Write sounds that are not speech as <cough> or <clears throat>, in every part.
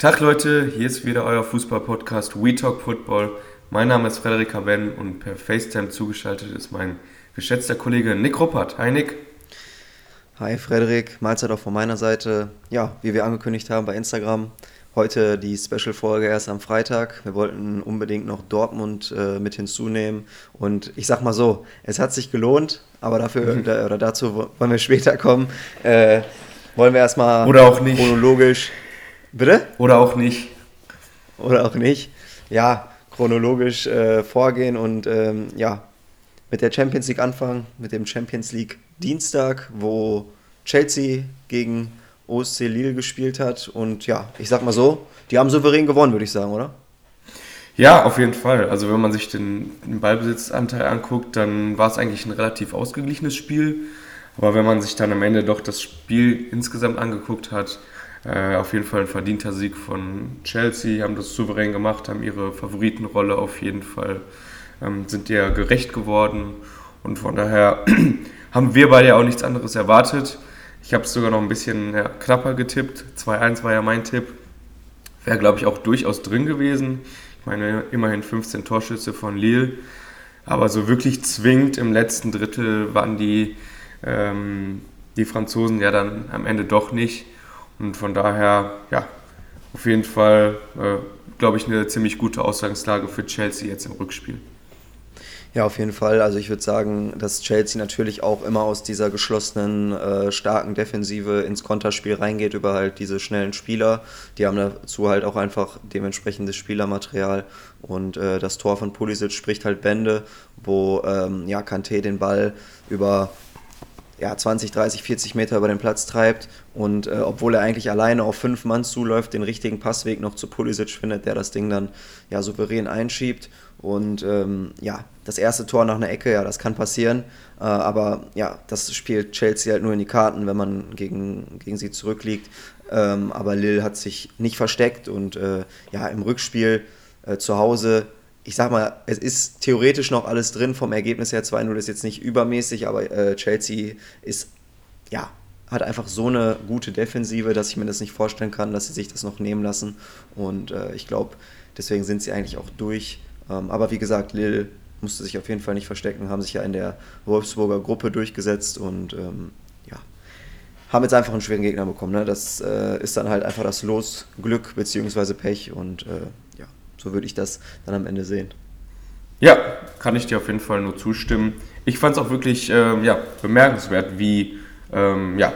Tag Leute, hier ist wieder euer Fußball-Podcast We Talk Football. Mein Name ist Frederik Haven und per FaceTime zugeschaltet ist mein geschätzter Kollege Nick Ruppert. Hi Nick. Hi Frederik, Mahlzeit auch von meiner Seite. Ja, wie wir angekündigt haben bei Instagram, heute die Special-Folge erst am Freitag. Wir wollten unbedingt noch Dortmund äh, mit hinzunehmen und ich sag mal so, es hat sich gelohnt, aber dafür mhm. oder dazu wollen wir später kommen. Äh, wollen wir erstmal oder auch nicht chronologisch Bitte? Oder auch nicht. Oder auch nicht. Ja, chronologisch äh, vorgehen und ähm, ja, mit der Champions League anfangen, mit dem Champions League Dienstag, wo Chelsea gegen OSC Lille gespielt hat. Und ja, ich sag mal so, die haben souverän gewonnen, würde ich sagen, oder? Ja, auf jeden Fall. Also wenn man sich den, den Ballbesitzanteil anguckt, dann war es eigentlich ein relativ ausgeglichenes Spiel. Aber wenn man sich dann am Ende doch das Spiel insgesamt angeguckt hat, äh, auf jeden Fall ein verdienter Sieg von Chelsea, haben das souverän gemacht, haben ihre Favoritenrolle auf jeden Fall, ähm, sind ihr gerecht geworden und von daher <clears throat> haben wir beide ja auch nichts anderes erwartet. Ich habe es sogar noch ein bisschen ja, knapper getippt. 2-1 war ja mein Tipp. Wäre, glaube ich, auch durchaus drin gewesen. Ich meine, immerhin 15 Torschüsse von Lille. Aber so wirklich zwingend im letzten Drittel waren die, ähm, die Franzosen ja dann am Ende doch nicht. Und von daher, ja, auf jeden Fall, äh, glaube ich, eine ziemlich gute Ausgangslage für Chelsea jetzt im Rückspiel. Ja, auf jeden Fall. Also ich würde sagen, dass Chelsea natürlich auch immer aus dieser geschlossenen, äh, starken Defensive ins Konterspiel reingeht über halt diese schnellen Spieler. Die haben dazu halt auch einfach dementsprechendes Spielermaterial. Und äh, das Tor von Pulisic spricht halt Bände, wo ähm, ja, Kanté den Ball über ja, 20, 30, 40 Meter über den Platz treibt und äh, obwohl er eigentlich alleine auf fünf Mann zuläuft, den richtigen Passweg noch zu Pulisic findet, der das Ding dann ja souverän einschiebt. Und ähm, ja, das erste Tor nach einer Ecke, ja, das kann passieren. Äh, aber ja, das spielt Chelsea halt nur in die Karten, wenn man gegen, gegen sie zurückliegt. Ähm, aber Lille hat sich nicht versteckt und äh, ja, im Rückspiel äh, zu Hause ich sag mal, es ist theoretisch noch alles drin. Vom Ergebnis her 2-0 ist jetzt nicht übermäßig, aber äh, Chelsea ist, ja, hat einfach so eine gute Defensive, dass ich mir das nicht vorstellen kann, dass sie sich das noch nehmen lassen. Und äh, ich glaube, deswegen sind sie eigentlich auch durch. Ähm, aber wie gesagt, Lille musste sich auf jeden Fall nicht verstecken, haben sich ja in der Wolfsburger Gruppe durchgesetzt und ähm, ja, haben jetzt einfach einen schweren Gegner bekommen. Ne? Das äh, ist dann halt einfach das Los, Glück bzw. Pech und äh, ja. So würde ich das dann am Ende sehen. Ja, kann ich dir auf jeden Fall nur zustimmen. Ich fand es auch wirklich ähm, ja, bemerkenswert, wie ähm, ja,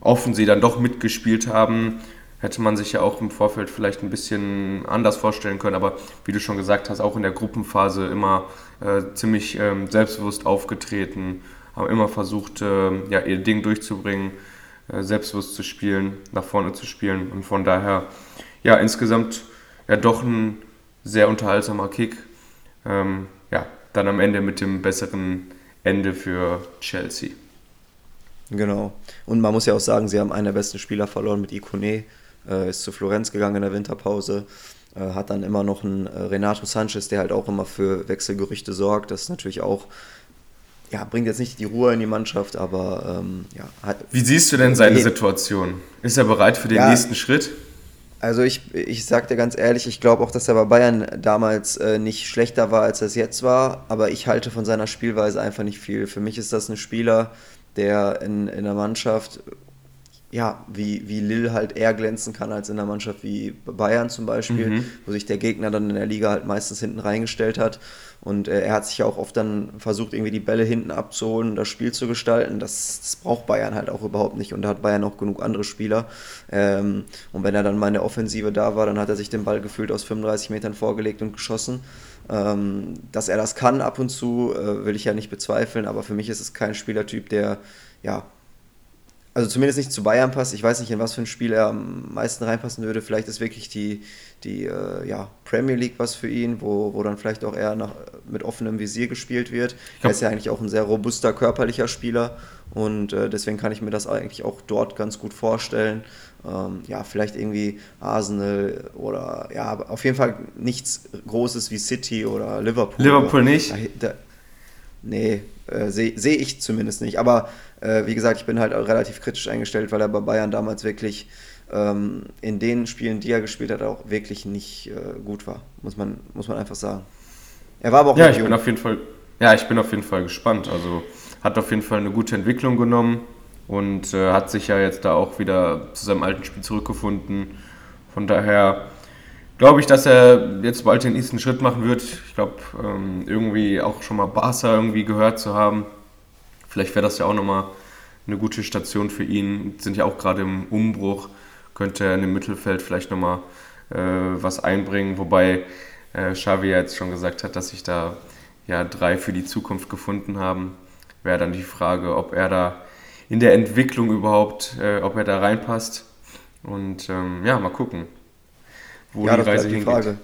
offen sie dann doch mitgespielt haben. Hätte man sich ja auch im Vorfeld vielleicht ein bisschen anders vorstellen können, aber wie du schon gesagt hast, auch in der Gruppenphase immer äh, ziemlich ähm, selbstbewusst aufgetreten, haben immer versucht, äh, ja, ihr Ding durchzubringen, äh, selbstbewusst zu spielen, nach vorne zu spielen und von daher, ja, insgesamt ja doch ein sehr unterhaltsamer Kick. Ähm, ja, dann am Ende mit dem besseren Ende für Chelsea. Genau. Und man muss ja auch sagen, sie haben einen der besten Spieler verloren mit Ikone, äh, ist zu Florenz gegangen in der Winterpause, äh, hat dann immer noch einen äh, Renato Sanchez, der halt auch immer für Wechselgerüchte sorgt. Das ist natürlich auch, ja, bringt jetzt nicht die Ruhe in die Mannschaft, aber ähm, ja. Hat, Wie siehst du denn seine Situation? Ist er bereit für den ja, nächsten Schritt? Also ich, ich sag dir ganz ehrlich, ich glaube auch, dass er bei Bayern damals äh, nicht schlechter war, als er es jetzt war, aber ich halte von seiner Spielweise einfach nicht viel. Für mich ist das ein Spieler, der in, in der Mannschaft, ja, wie, wie Lille halt eher glänzen kann als in einer Mannschaft wie Bayern zum Beispiel, mhm. wo sich der Gegner dann in der Liga halt meistens hinten reingestellt hat. Und äh, er hat sich ja auch oft dann versucht, irgendwie die Bälle hinten abzuholen und das Spiel zu gestalten. Das, das braucht Bayern halt auch überhaupt nicht. Und da hat Bayern auch genug andere Spieler. Ähm, und wenn er dann mal in der Offensive da war, dann hat er sich den Ball gefühlt aus 35 Metern vorgelegt und geschossen. Ähm, dass er das kann ab und zu, äh, will ich ja nicht bezweifeln. Aber für mich ist es kein Spielertyp, der ja also zumindest nicht zu Bayern passt. Ich weiß nicht, in was für ein Spiel er am meisten reinpassen würde. Vielleicht ist wirklich die, die äh, ja, Premier League was für ihn, wo, wo dann vielleicht auch eher nach, mit offenem Visier gespielt wird. Er ist ja eigentlich auch ein sehr robuster körperlicher Spieler und äh, deswegen kann ich mir das eigentlich auch dort ganz gut vorstellen. Ähm, ja, vielleicht irgendwie Arsenal oder ja, auf jeden Fall nichts Großes wie City oder Liverpool. Liverpool nicht? Da, da, nee, äh, sehe seh ich zumindest nicht. Aber äh, wie gesagt, ich bin halt relativ kritisch eingestellt, weil er bei Bayern damals wirklich ähm, in den Spielen, die er gespielt hat, auch wirklich nicht äh, gut war, muss man, muss man einfach sagen. Er war aber auch ja, ich jung. bin auf jeden Fall, ja, ich bin auf jeden Fall gespannt. Also hat auf jeden Fall eine gute Entwicklung genommen und äh, hat sich ja jetzt da auch wieder zu seinem alten Spiel zurückgefunden. Von daher glaube ich, dass er jetzt bald den nächsten Schritt machen wird. Ich glaube, ähm, irgendwie auch schon mal Barca irgendwie gehört zu haben. Vielleicht wäre das ja auch nochmal eine gute Station für ihn. Sind ja auch gerade im Umbruch. Könnte er in dem Mittelfeld vielleicht nochmal äh, was einbringen. Wobei äh, Xavi ja jetzt schon gesagt hat, dass sich da ja drei für die Zukunft gefunden haben. Wäre dann die Frage, ob er da in der Entwicklung überhaupt, äh, ob er da reinpasst. Und ähm, ja, mal gucken, wo ja, die Reise hingeht. Die Frage.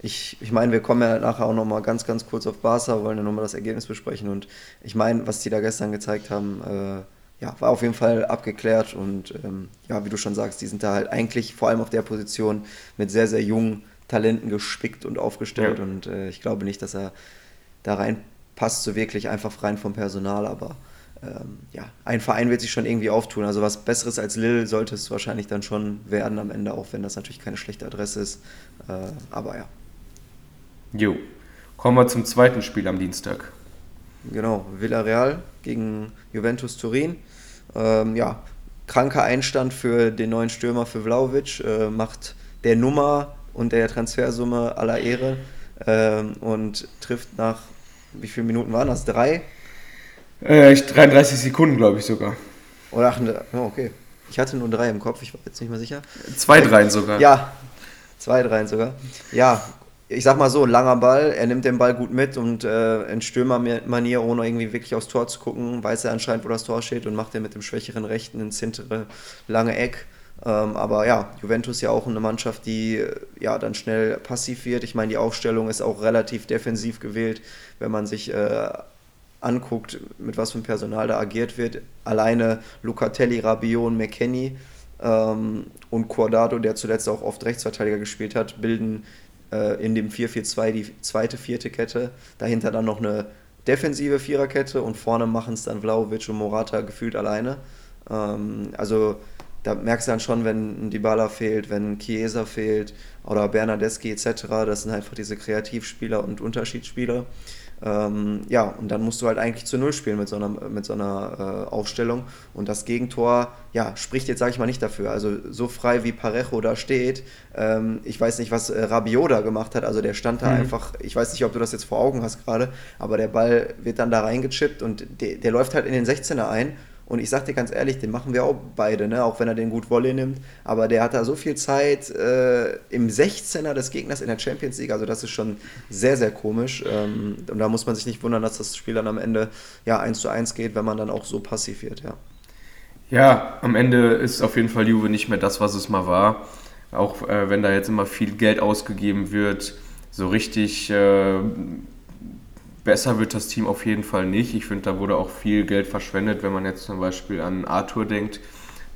Ich, ich meine, wir kommen ja nachher auch nochmal ganz, ganz kurz auf Barca, wollen ja nochmal das Ergebnis besprechen. Und ich meine, was die da gestern gezeigt haben, äh, ja, war auf jeden Fall abgeklärt. Und ähm, ja, wie du schon sagst, die sind da halt eigentlich vor allem auf der Position mit sehr, sehr jungen Talenten gespickt und aufgestellt. Ja. Und äh, ich glaube nicht, dass er da reinpasst, so wirklich einfach rein vom Personal. Aber ähm, ja, ein Verein wird sich schon irgendwie auftun. Also was Besseres als Lille sollte es wahrscheinlich dann schon werden am Ende, auch wenn das natürlich keine schlechte Adresse ist. Äh, aber ja. Jo. Kommen wir zum zweiten Spiel am Dienstag. Genau, Villarreal gegen Juventus Turin. Ähm, ja, kranker Einstand für den neuen Stürmer für Vlaovic. Äh, macht der Nummer und der Transfersumme aller Ehre ähm, und trifft nach, wie viele Minuten waren das? Drei? Äh, 33 Sekunden, glaube ich sogar. Oder ach, oh, okay. Ich hatte nur drei im Kopf, ich war jetzt nicht mehr sicher. Zwei Dreien sogar. Ja, zwei Dreien sogar. Ja, ich sag mal so, langer Ball, er nimmt den Ball gut mit und äh, in Stürmermanier, ohne irgendwie wirklich aufs Tor zu gucken, weiß er anscheinend, wo das Tor steht und macht er mit dem schwächeren Rechten ins hintere lange Eck. Ähm, aber ja, Juventus ja auch eine Mannschaft, die ja dann schnell passiv wird. Ich meine, die Aufstellung ist auch relativ defensiv gewählt, wenn man sich äh, anguckt, mit was für ein Personal da agiert wird. Alleine Lucatelli, Rabiot und McKenny ähm, und Quadrado, der zuletzt auch oft Rechtsverteidiger gespielt hat, bilden äh, in dem 4-4-2 die zweite, vierte Kette. Dahinter dann noch eine defensive Viererkette und vorne machen es dann Vlaovic und Morata gefühlt alleine. Ähm, also da merkst du dann schon, wenn ein Dybala fehlt, wenn Chiesa fehlt oder Bernardeschi etc., das sind einfach diese Kreativspieler und Unterschiedsspieler. Ähm, ja, und dann musst du halt eigentlich zu Null spielen mit so einer, mit so einer äh, Aufstellung. Und das Gegentor, ja, spricht jetzt, sage ich mal, nicht dafür. Also so frei wie Parejo da steht, ähm, ich weiß nicht, was äh, Rabiot da gemacht hat. Also der stand da mhm. einfach, ich weiß nicht, ob du das jetzt vor Augen hast gerade, aber der Ball wird dann da reingechippt und der, der läuft halt in den 16er ein und ich sag dir ganz ehrlich, den machen wir auch beide, ne? auch wenn er den gut Volley nimmt. Aber der hat da so viel Zeit äh, im 16er des Gegners in der Champions League. Also das ist schon sehr, sehr komisch. Ähm, und da muss man sich nicht wundern, dass das Spiel dann am Ende ja 1 zu 1 geht, wenn man dann auch so passiv wird. Ja, ja am Ende ist auf jeden Fall Juve nicht mehr das, was es mal war. Auch äh, wenn da jetzt immer viel Geld ausgegeben wird. So richtig... Äh, Besser wird das Team auf jeden Fall nicht. Ich finde, da wurde auch viel Geld verschwendet, wenn man jetzt zum Beispiel an Arthur denkt,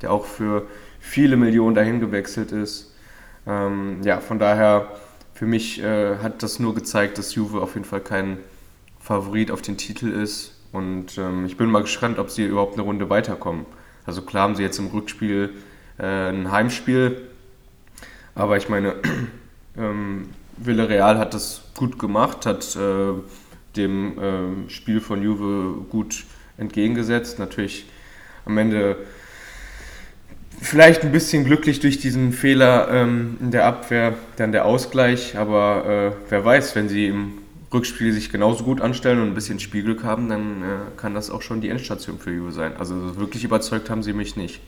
der auch für viele Millionen dahin gewechselt ist. Ähm, ja, von daher, für mich äh, hat das nur gezeigt, dass Juve auf jeden Fall kein Favorit auf den Titel ist. Und ähm, ich bin mal gespannt, ob sie überhaupt eine Runde weiterkommen. Also klar haben sie jetzt im Rückspiel äh, ein Heimspiel, aber ich meine, <clears throat> ähm, Villarreal hat das gut gemacht, hat äh, dem äh, Spiel von Juve gut entgegengesetzt. Natürlich am Ende vielleicht ein bisschen glücklich durch diesen Fehler ähm, in der Abwehr, dann der Ausgleich, aber äh, wer weiß, wenn sie im Rückspiel sich genauso gut anstellen und ein bisschen Spielglück haben, dann äh, kann das auch schon die Endstation für Juve sein. Also wirklich überzeugt haben sie mich nicht.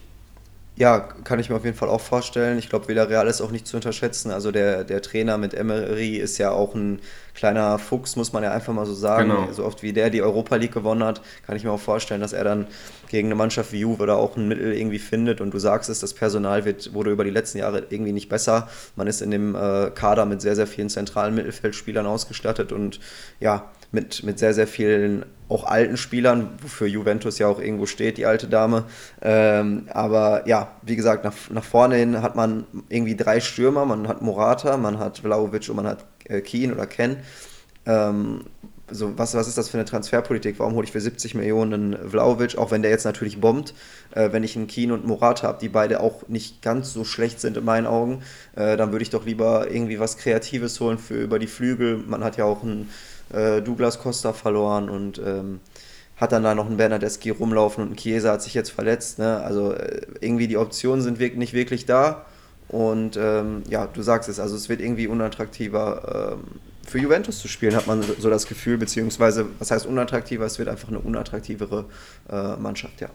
Ja, kann ich mir auf jeden Fall auch vorstellen. Ich glaube, Villarreal ist auch nicht zu unterschätzen. Also der, der Trainer mit Emery ist ja auch ein kleiner Fuchs, muss man ja einfach mal so sagen. Genau. So oft wie der die Europa League gewonnen hat, kann ich mir auch vorstellen, dass er dann gegen eine Mannschaft wie Juve da auch ein Mittel irgendwie findet. Und du sagst es, das Personal wird, wurde über die letzten Jahre irgendwie nicht besser. Man ist in dem äh, Kader mit sehr, sehr vielen zentralen Mittelfeldspielern ausgestattet und ja, mit, mit sehr, sehr vielen auch alten Spielern, wofür Juventus ja auch irgendwo steht, die alte Dame. Ähm, aber ja, wie gesagt, nach, nach vorne hin hat man irgendwie drei Stürmer. Man hat Morata, man hat Vlaovic und man hat äh, Keen oder Ken. Ähm, so, was, was ist das für eine Transferpolitik? Warum hole ich für 70 Millionen Vlaovic, auch wenn der jetzt natürlich bombt, äh, wenn ich einen Keen und Morat habe, die beide auch nicht ganz so schlecht sind in meinen Augen, äh, dann würde ich doch lieber irgendwie was Kreatives holen für über die Flügel. Man hat ja auch einen äh, Douglas Costa verloren und ähm, hat dann da noch einen Bernardeschi rumlaufen und ein Chiesa hat sich jetzt verletzt. Ne? Also äh, irgendwie die Optionen sind wirklich nicht wirklich da. Und ähm, ja, du sagst es, also es wird irgendwie unattraktiver. Ähm, für Juventus zu spielen, hat man so das Gefühl, beziehungsweise, was heißt unattraktiver, es wird einfach eine unattraktivere äh, Mannschaft, ja.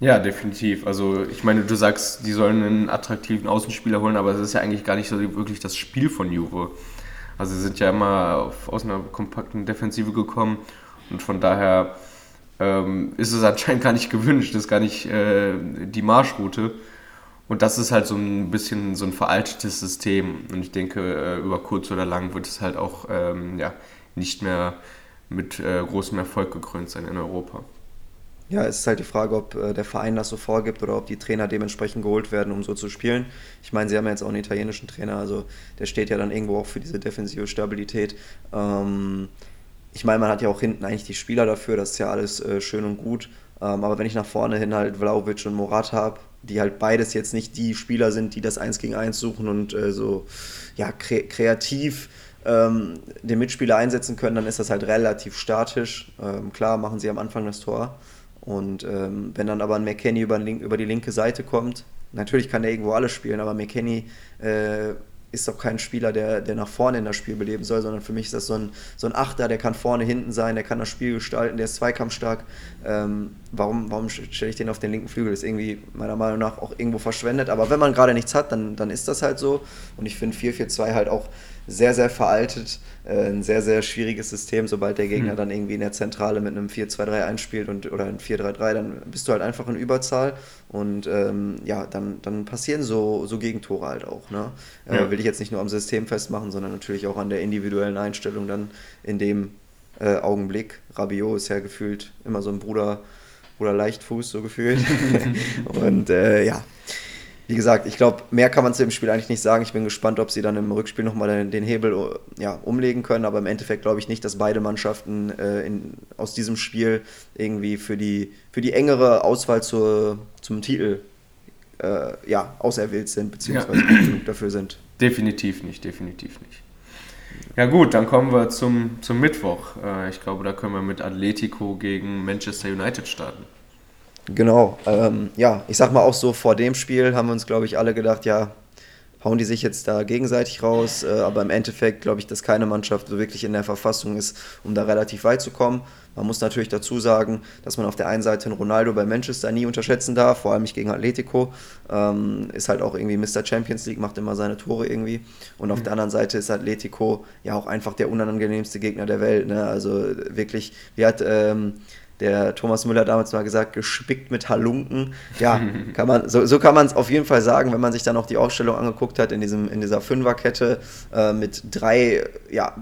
Ja, definitiv. Also ich meine, du sagst, die sollen einen attraktiven Außenspieler holen, aber es ist ja eigentlich gar nicht so wirklich das Spiel von Juve. Also sie sind ja immer auf, aus einer kompakten Defensive gekommen und von daher ähm, ist es anscheinend gar nicht gewünscht, ist gar nicht äh, die Marschroute. Und das ist halt so ein bisschen so ein veraltetes System. Und ich denke, äh, über kurz oder lang wird es halt auch ähm, ja, nicht mehr mit äh, großem Erfolg gekrönt sein in Europa. Ja, es ist halt die Frage, ob äh, der Verein das so vorgibt oder ob die Trainer dementsprechend geholt werden, um so zu spielen. Ich meine, sie haben ja jetzt auch einen italienischen Trainer, also der steht ja dann irgendwo auch für diese defensive Stabilität. Ähm, ich meine, man hat ja auch hinten eigentlich die Spieler dafür, das ist ja alles äh, schön und gut. Ähm, aber wenn ich nach vorne hin halt Vlaovic und Morat habe, die halt beides jetzt nicht die Spieler sind, die das Eins gegen Eins suchen und äh, so ja, kre kreativ ähm, den Mitspieler einsetzen können, dann ist das halt relativ statisch. Ähm, klar machen sie am Anfang das Tor. Und ähm, wenn dann aber ein McKenny über, über, die linke Seite kommt, natürlich kann er irgendwo alles spielen, aber McKenny äh, ist doch kein Spieler, der, der nach vorne in das Spiel beleben soll, sondern für mich ist das so ein, so ein Achter, der kann vorne, hinten sein, der kann das Spiel gestalten, der ist zweikampfstark. Ähm, warum warum stelle ich den auf den linken Flügel? Das ist irgendwie meiner Meinung nach auch irgendwo verschwendet. Aber wenn man gerade nichts hat, dann, dann ist das halt so. Und ich finde 4-4-2 halt auch sehr, sehr veraltet. Äh, ein sehr, sehr schwieriges System. Sobald der Gegner mhm. dann irgendwie in der Zentrale mit einem 4-2-3 einspielt und, oder ein 4-3-3, dann bist du halt einfach in Überzahl. Und ähm, ja, dann, dann passieren so, so Gegentore halt auch. Ne? Äh, ja. Will ich jetzt nicht nur am System festmachen, sondern natürlich auch an der individuellen Einstellung dann in dem äh, Augenblick. Rabiot ist ja gefühlt immer so ein Bruder, Bruder Leichtfuß, so gefühlt. <laughs> <laughs> und äh, ja, wie gesagt, ich glaube, mehr kann man zu dem Spiel eigentlich nicht sagen. Ich bin gespannt, ob sie dann im Rückspiel nochmal den, den Hebel äh, ja, umlegen können. Aber im Endeffekt glaube ich nicht, dass beide Mannschaften äh, in, aus diesem Spiel irgendwie für die, für die engere Auswahl zur, zum Titel äh, ja, auserwählt sind, beziehungsweise ja. genug dafür sind. Definitiv nicht, definitiv nicht. Ja gut, dann kommen wir zum, zum Mittwoch. Äh, ich glaube, da können wir mit Atletico gegen Manchester United starten. Genau. Ähm, ja, ich sag mal auch so, vor dem Spiel haben wir uns, glaube ich, alle gedacht, ja, hauen die sich jetzt da gegenseitig raus. Äh, aber im Endeffekt glaube ich, dass keine Mannschaft so wirklich in der Verfassung ist, um da relativ weit zu kommen. Man muss natürlich dazu sagen, dass man auf der einen Seite einen Ronaldo bei Manchester nie unterschätzen darf, vor allem nicht gegen Atletico. Ähm, ist halt auch irgendwie Mr. Champions League, macht immer seine Tore irgendwie. Und auf mhm. der anderen Seite ist Atletico ja auch einfach der unangenehmste Gegner der Welt. Ne? Also wirklich, wie hat. Ähm, der Thomas Müller damals mal gesagt, gespickt mit Halunken. Ja, <laughs> kann man, so, so kann man es auf jeden Fall sagen, wenn man sich dann auch die Aufstellung angeguckt hat in, diesem, in dieser Fünferkette äh, mit drei ja,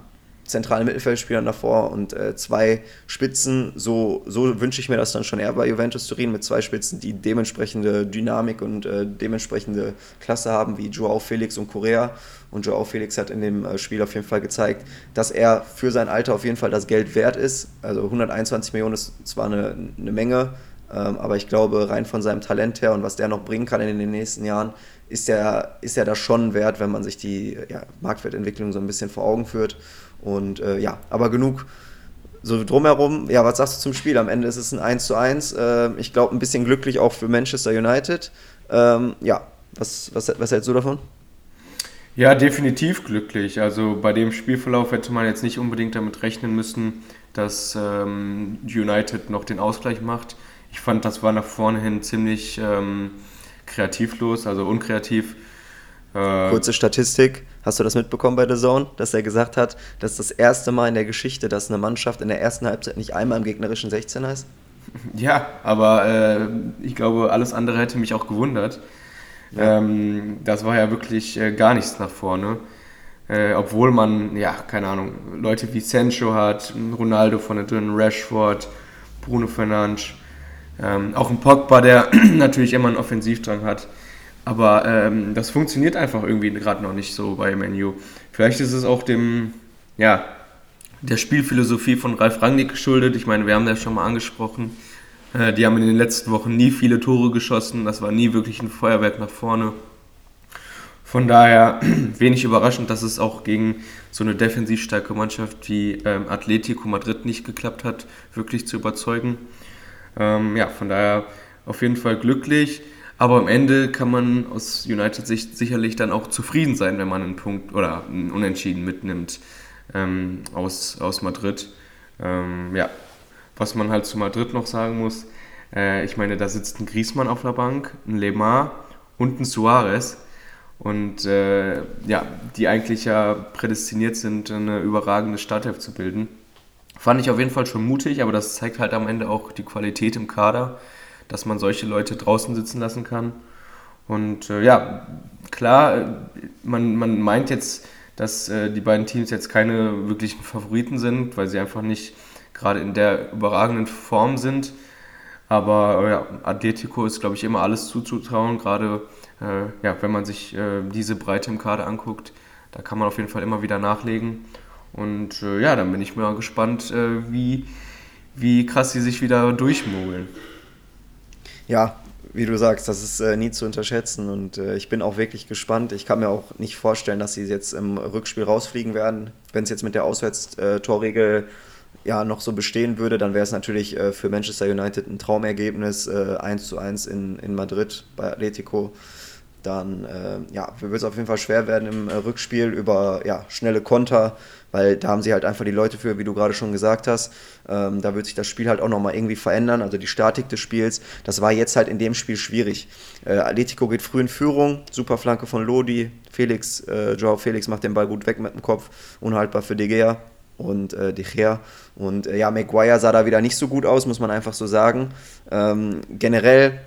zentralen Mittelfeldspielern davor und äh, zwei Spitzen. So, so wünsche ich mir das dann schon eher bei Juventus Turin mit zwei Spitzen, die dementsprechende Dynamik und äh, dementsprechende Klasse haben, wie Joao Felix und Correa. Und Joao Felix hat in dem äh, Spiel auf jeden Fall gezeigt, dass er für sein Alter auf jeden Fall das Geld wert ist. Also 121 Millionen ist zwar eine, eine Menge, ähm, aber ich glaube, rein von seinem Talent her und was der noch bringen kann in den nächsten Jahren, ist er, ist er das schon wert, wenn man sich die ja, Marktwertentwicklung so ein bisschen vor Augen führt. Und äh, ja, aber genug so drumherum. Ja, was sagst du zum Spiel? Am Ende ist es ein 1 zu 1. Äh, ich glaube, ein bisschen glücklich auch für Manchester United. Ähm, ja, was, was, was hältst du davon? Ja, definitiv glücklich. Also bei dem Spielverlauf hätte man jetzt nicht unbedingt damit rechnen müssen, dass ähm, United noch den Ausgleich macht. Ich fand, das war nach vorne hin ziemlich ähm, kreativlos, also unkreativ. Äh, Kurze Statistik, hast du das mitbekommen bei The Zone, dass er gesagt hat, das ist das erste Mal in der Geschichte, dass eine Mannschaft in der ersten Halbzeit nicht einmal im gegnerischen 16er ist? <laughs> Ja, aber äh, ich glaube, alles andere hätte mich auch gewundert. Ja. Ähm, das war ja wirklich äh, gar nichts nach vorne. Äh, obwohl man, ja, keine Ahnung, Leute wie Sancho hat, Ronaldo von der drin, Rashford, Bruno Fernandes, ähm, auch ein Pogba, der <clears throat> natürlich immer einen Offensivdrang hat. Aber ähm, das funktioniert einfach irgendwie gerade noch nicht so bei Menu. Vielleicht ist es auch dem, ja, der Spielphilosophie von Ralf Rangnick geschuldet. Ich meine, wir haben das schon mal angesprochen. Äh, die haben in den letzten Wochen nie viele Tore geschossen. Das war nie wirklich ein Feuerwerk nach vorne. Von daher <clears throat> wenig überraschend, dass es auch gegen so eine defensiv starke Mannschaft wie ähm, Atletico Madrid nicht geklappt hat, wirklich zu überzeugen. Ähm, ja, von daher auf jeden Fall glücklich. Aber am Ende kann man aus United-Sicht sicherlich dann auch zufrieden sein, wenn man einen Punkt oder einen Unentschieden mitnimmt ähm, aus, aus Madrid. Ähm, ja, was man halt zu Madrid noch sagen muss, äh, ich meine, da sitzt ein Griezmann auf der Bank, ein Lemar und ein Suarez und äh, ja, die eigentlich ja prädestiniert sind, eine überragende Startelf zu bilden. Fand ich auf jeden Fall schon mutig, aber das zeigt halt am Ende auch die Qualität im Kader, dass man solche Leute draußen sitzen lassen kann. Und äh, ja, klar, man, man meint jetzt, dass äh, die beiden Teams jetzt keine wirklichen Favoriten sind, weil sie einfach nicht gerade in der überragenden Form sind. Aber ja, Atletico ist, glaube ich, immer alles zuzutrauen, gerade äh, ja, wenn man sich äh, diese Breite im Kader anguckt, da kann man auf jeden Fall immer wieder nachlegen. Und äh, ja, dann bin ich mal gespannt, äh, wie, wie krass sie sich wieder durchmogeln. Ja, wie du sagst, das ist äh, nie zu unterschätzen und äh, ich bin auch wirklich gespannt. Ich kann mir auch nicht vorstellen, dass sie jetzt im Rückspiel rausfliegen werden. Wenn es jetzt mit der Auswärtstorregel ja, noch so bestehen würde, dann wäre es natürlich äh, für Manchester United ein Traumergebnis, äh, 1 zu 1 in, in Madrid bei Atletico dann äh, ja, wird es auf jeden Fall schwer werden im äh, Rückspiel über ja, schnelle Konter, weil da haben sie halt einfach die Leute für, wie du gerade schon gesagt hast. Ähm, da wird sich das Spiel halt auch nochmal irgendwie verändern, also die Statik des Spiels. Das war jetzt halt in dem Spiel schwierig. Äh, Atletico geht früh in Führung, super Flanke von Lodi, Felix, äh, Joao Felix macht den Ball gut weg mit dem Kopf, unhaltbar für De Gea und äh, De Gea. Und äh, ja, Maguire sah da wieder nicht so gut aus, muss man einfach so sagen. Ähm, generell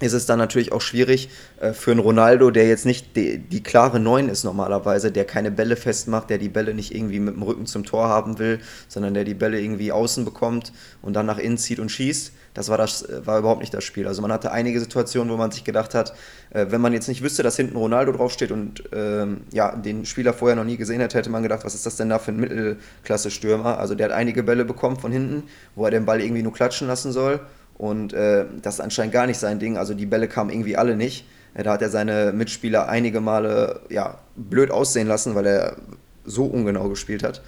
ist es dann natürlich auch schwierig äh, für einen Ronaldo, der jetzt nicht die, die, klare Neun ist normalerweise, der keine Bälle festmacht, der die Bälle nicht irgendwie mit dem Rücken zum Tor haben will, sondern der die Bälle irgendwie außen bekommt und dann nach innen zieht und schießt. Das war, das, äh, war überhaupt nicht das Spiel. Also man hatte einige Situationen, wo man sich gedacht hat, äh, wenn man jetzt nicht wüsste, dass hinten Ronaldo draufsteht und ähm, ja, den Spieler vorher noch nie gesehen hätte, hätte man gedacht, was ist das denn da für ein Mittelklasse-Stürmer? Also der hat einige Bälle bekommen von hinten, wo er den Ball irgendwie nur klatschen lassen soll und äh, das ist anscheinend gar nicht sein Ding. Also die Bälle kamen irgendwie alle nicht. Äh, da hat er seine Mitspieler einige Male ja, blöd aussehen lassen, weil er so ungenau gespielt hat.